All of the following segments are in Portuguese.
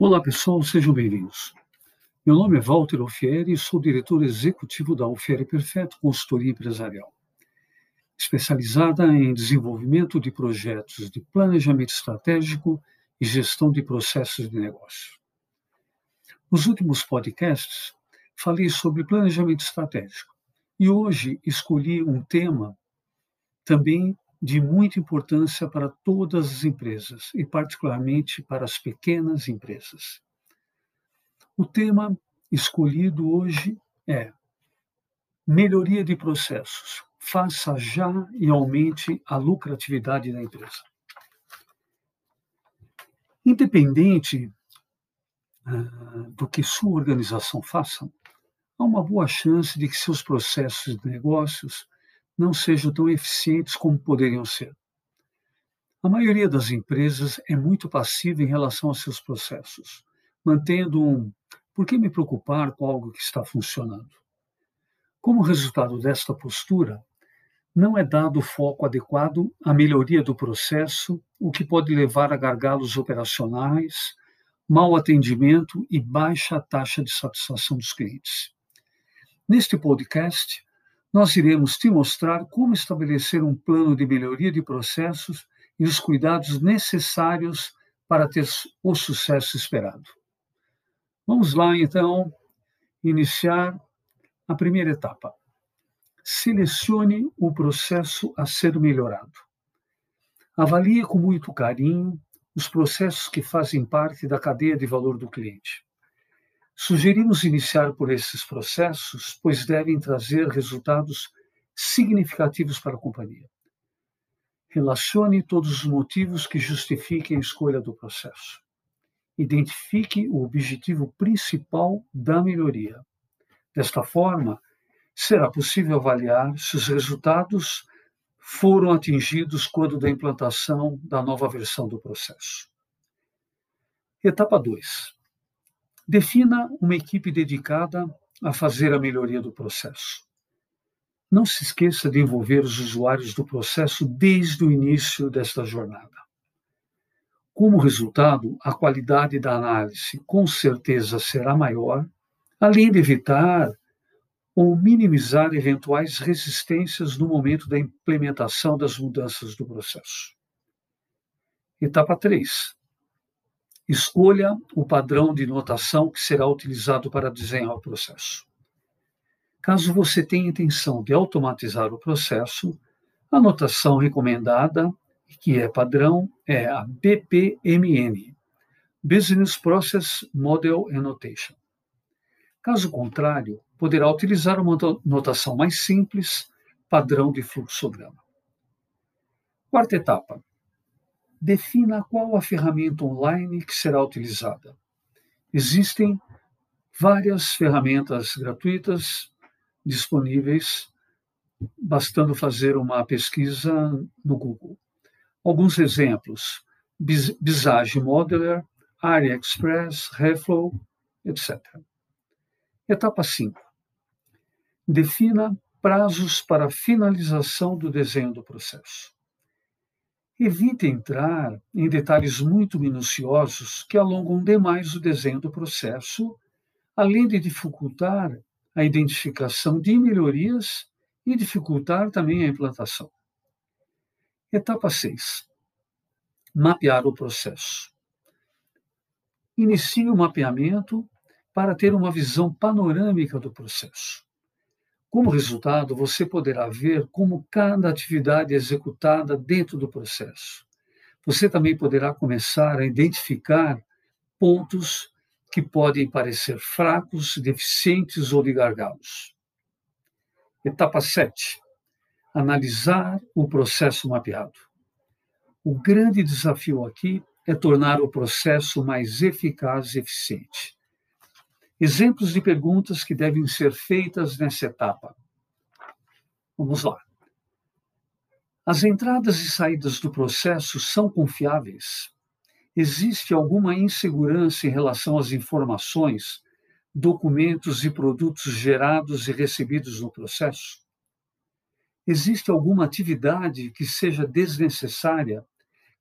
Olá, pessoal, sejam bem-vindos. Meu nome é Walter Alfieri e sou diretor executivo da Alfieri Perfeito Consultoria Empresarial, especializada em desenvolvimento de projetos de planejamento estratégico e gestão de processos de negócio. Nos últimos podcasts, falei sobre planejamento estratégico e hoje escolhi um tema também de muita importância para todas as empresas e, particularmente, para as pequenas empresas. O tema escolhido hoje é melhoria de processos. Faça já e aumente a lucratividade da empresa. Independente uh, do que sua organização faça, há uma boa chance de que seus processos de negócios não sejam tão eficientes como poderiam ser. A maioria das empresas é muito passiva em relação aos seus processos, mantendo um por que me preocupar com algo que está funcionando? Como resultado desta postura, não é dado foco adequado à melhoria do processo, o que pode levar a gargalos operacionais, mau atendimento e baixa taxa de satisfação dos clientes. Neste podcast, nós iremos te mostrar como estabelecer um plano de melhoria de processos e os cuidados necessários para ter o sucesso esperado. Vamos lá, então, iniciar a primeira etapa. Selecione o processo a ser melhorado. Avalie com muito carinho os processos que fazem parte da cadeia de valor do cliente. Sugerimos iniciar por esses processos, pois devem trazer resultados significativos para a companhia. Relacione todos os motivos que justifiquem a escolha do processo. Identifique o objetivo principal da melhoria. Desta forma, será possível avaliar se os resultados foram atingidos quando da implantação da nova versão do processo. Etapa 2. Defina uma equipe dedicada a fazer a melhoria do processo. Não se esqueça de envolver os usuários do processo desde o início desta jornada. Como resultado, a qualidade da análise com certeza será maior, além de evitar ou minimizar eventuais resistências no momento da implementação das mudanças do processo. Etapa 3. Escolha o padrão de notação que será utilizado para desenhar o processo. Caso você tenha intenção de automatizar o processo, a notação recomendada, que é padrão, é a BPMN Business Process Model Annotation. Caso contrário, poderá utilizar uma notação mais simples, padrão de fluxograma. Quarta etapa: defina qual a ferramenta online que será utilizada. Existem várias ferramentas gratuitas disponíveis, bastando fazer uma pesquisa no Google. Alguns exemplos: Visage Modeler, AliExpress, Reflow, etc. Etapa 5. Defina prazos para finalização do desenho do processo. Evite entrar em detalhes muito minuciosos que alongam demais o desenho do processo, além de dificultar a identificação de melhorias e dificultar também a implantação. Etapa 6. Mapear o processo. Inicie o mapeamento para ter uma visão panorâmica do processo. Como resultado, você poderá ver como cada atividade é executada dentro do processo. Você também poderá começar a identificar pontos que podem parecer fracos, deficientes ou de gargalos. Etapa 7. Analisar o processo mapeado. O grande desafio aqui é tornar o processo mais eficaz e eficiente. Exemplos de perguntas que devem ser feitas nessa etapa. Vamos lá. As entradas e saídas do processo são confiáveis? Existe alguma insegurança em relação às informações, documentos e produtos gerados e recebidos no processo? Existe alguma atividade que seja desnecessária,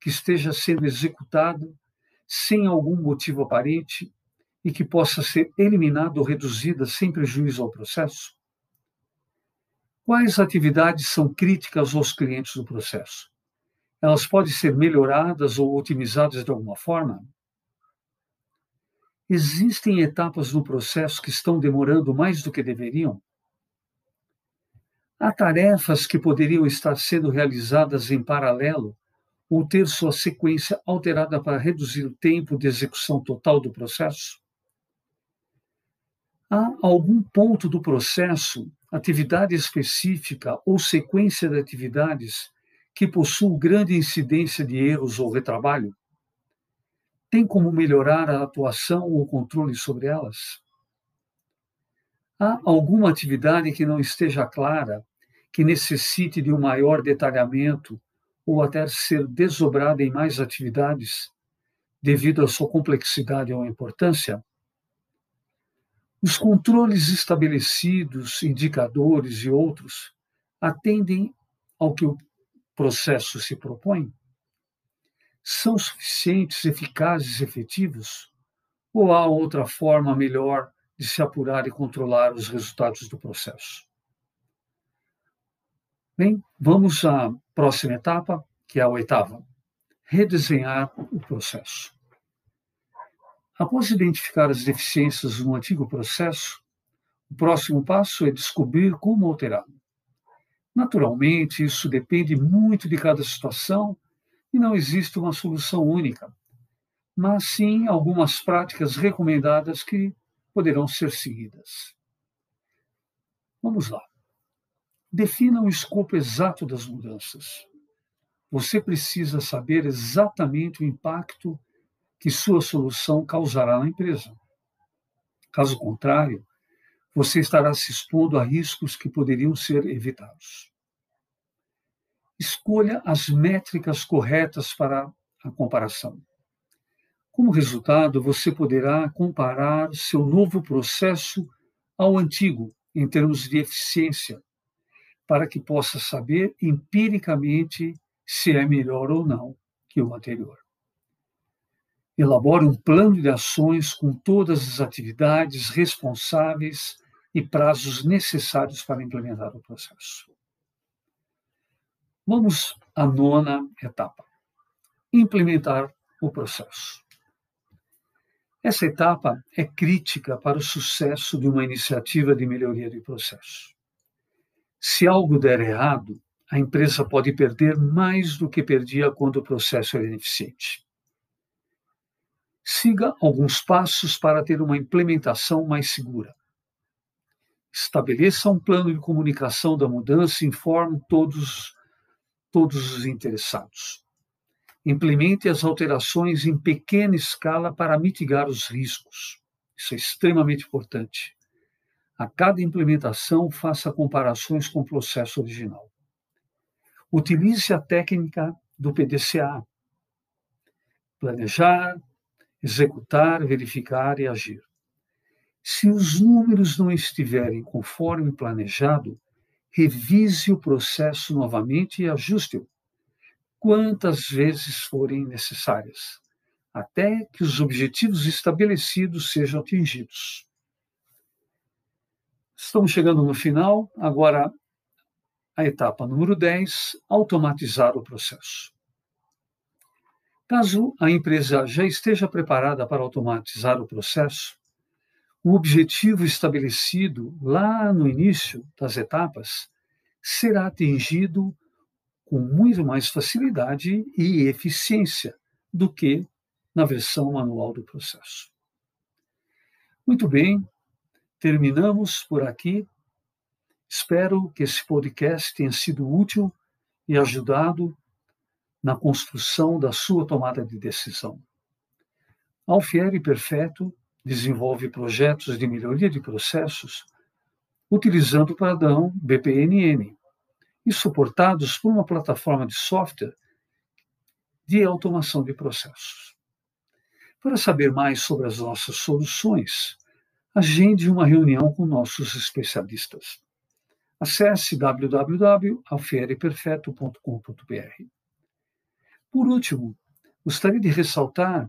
que esteja sendo executada sem algum motivo aparente e que possa ser eliminada ou reduzida sem prejuízo ao processo? Quais atividades são críticas aos clientes do processo? Elas podem ser melhoradas ou otimizadas de alguma forma? Existem etapas no processo que estão demorando mais do que deveriam? Há tarefas que poderiam estar sendo realizadas em paralelo ou ter sua sequência alterada para reduzir o tempo de execução total do processo? Há algum ponto do processo, atividade específica ou sequência de atividades que possui grande incidência de erros ou retrabalho? Tem como melhorar a atuação ou controle sobre elas? Há alguma atividade que não esteja clara, que necessite de um maior detalhamento ou até ser desdobrada em mais atividades, devido à sua complexidade ou importância? Os controles estabelecidos, indicadores e outros atendem ao que o processo se propõe? São suficientes, eficazes, efetivos? Ou há outra forma melhor de se apurar e controlar os resultados do processo? Bem, vamos à próxima etapa, que é a oitava: redesenhar o processo. Após identificar as deficiências no antigo processo, o próximo passo é descobrir como alterá-lo. Naturalmente, isso depende muito de cada situação e não existe uma solução única, mas sim algumas práticas recomendadas que poderão ser seguidas. Vamos lá. Defina o escopo exato das mudanças. Você precisa saber exatamente o impacto que sua solução causará na empresa. Caso contrário, você estará se expondo a riscos que poderiam ser evitados. Escolha as métricas corretas para a comparação. Como resultado, você poderá comparar seu novo processo ao antigo em termos de eficiência, para que possa saber empiricamente se é melhor ou não que o anterior. Elabore um plano de ações com todas as atividades responsáveis e prazos necessários para implementar o processo. Vamos à nona etapa: implementar o processo. Essa etapa é crítica para o sucesso de uma iniciativa de melhoria de processo. Se algo der errado, a empresa pode perder mais do que perdia quando o processo era ineficiente. Siga alguns passos para ter uma implementação mais segura. Estabeleça um plano de comunicação da mudança e informe todos, todos os interessados. Implemente as alterações em pequena escala para mitigar os riscos. Isso é extremamente importante. A cada implementação, faça comparações com o processo original. Utilize a técnica do PDCA. Planejar, executar, verificar e agir. Se os números não estiverem conforme planejado, revise o processo novamente e ajuste-o quantas vezes forem necessárias, até que os objetivos estabelecidos sejam atingidos. Estamos chegando no final, agora a etapa número 10, automatizar o processo. Caso a empresa já esteja preparada para automatizar o processo, o objetivo estabelecido lá no início das etapas será atingido com muito mais facilidade e eficiência do que na versão manual do processo. Muito bem, terminamos por aqui. Espero que esse podcast tenha sido útil e ajudado na construção da sua tomada de decisão. Alfieri Perfeito desenvolve projetos de melhoria de processos utilizando o padrão BPNN e suportados por uma plataforma de software de automação de processos. Para saber mais sobre as nossas soluções, agende uma reunião com nossos especialistas. Acesse www.alfiereperfeito.com.br. Por último, gostaria de ressaltar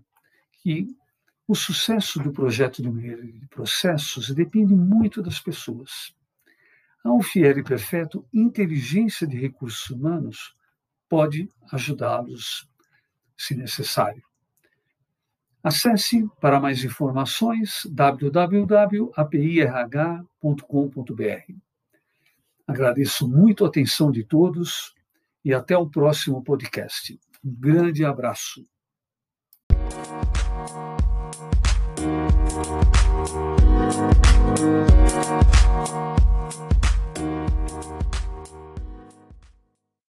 que o sucesso do projeto de processos depende muito das pessoas. A e perfeito inteligência de recursos humanos pode ajudá-los, se necessário. Acesse para mais informações www.apirh.com.br. Agradeço muito a atenção de todos e até o próximo podcast. Um grande abraço.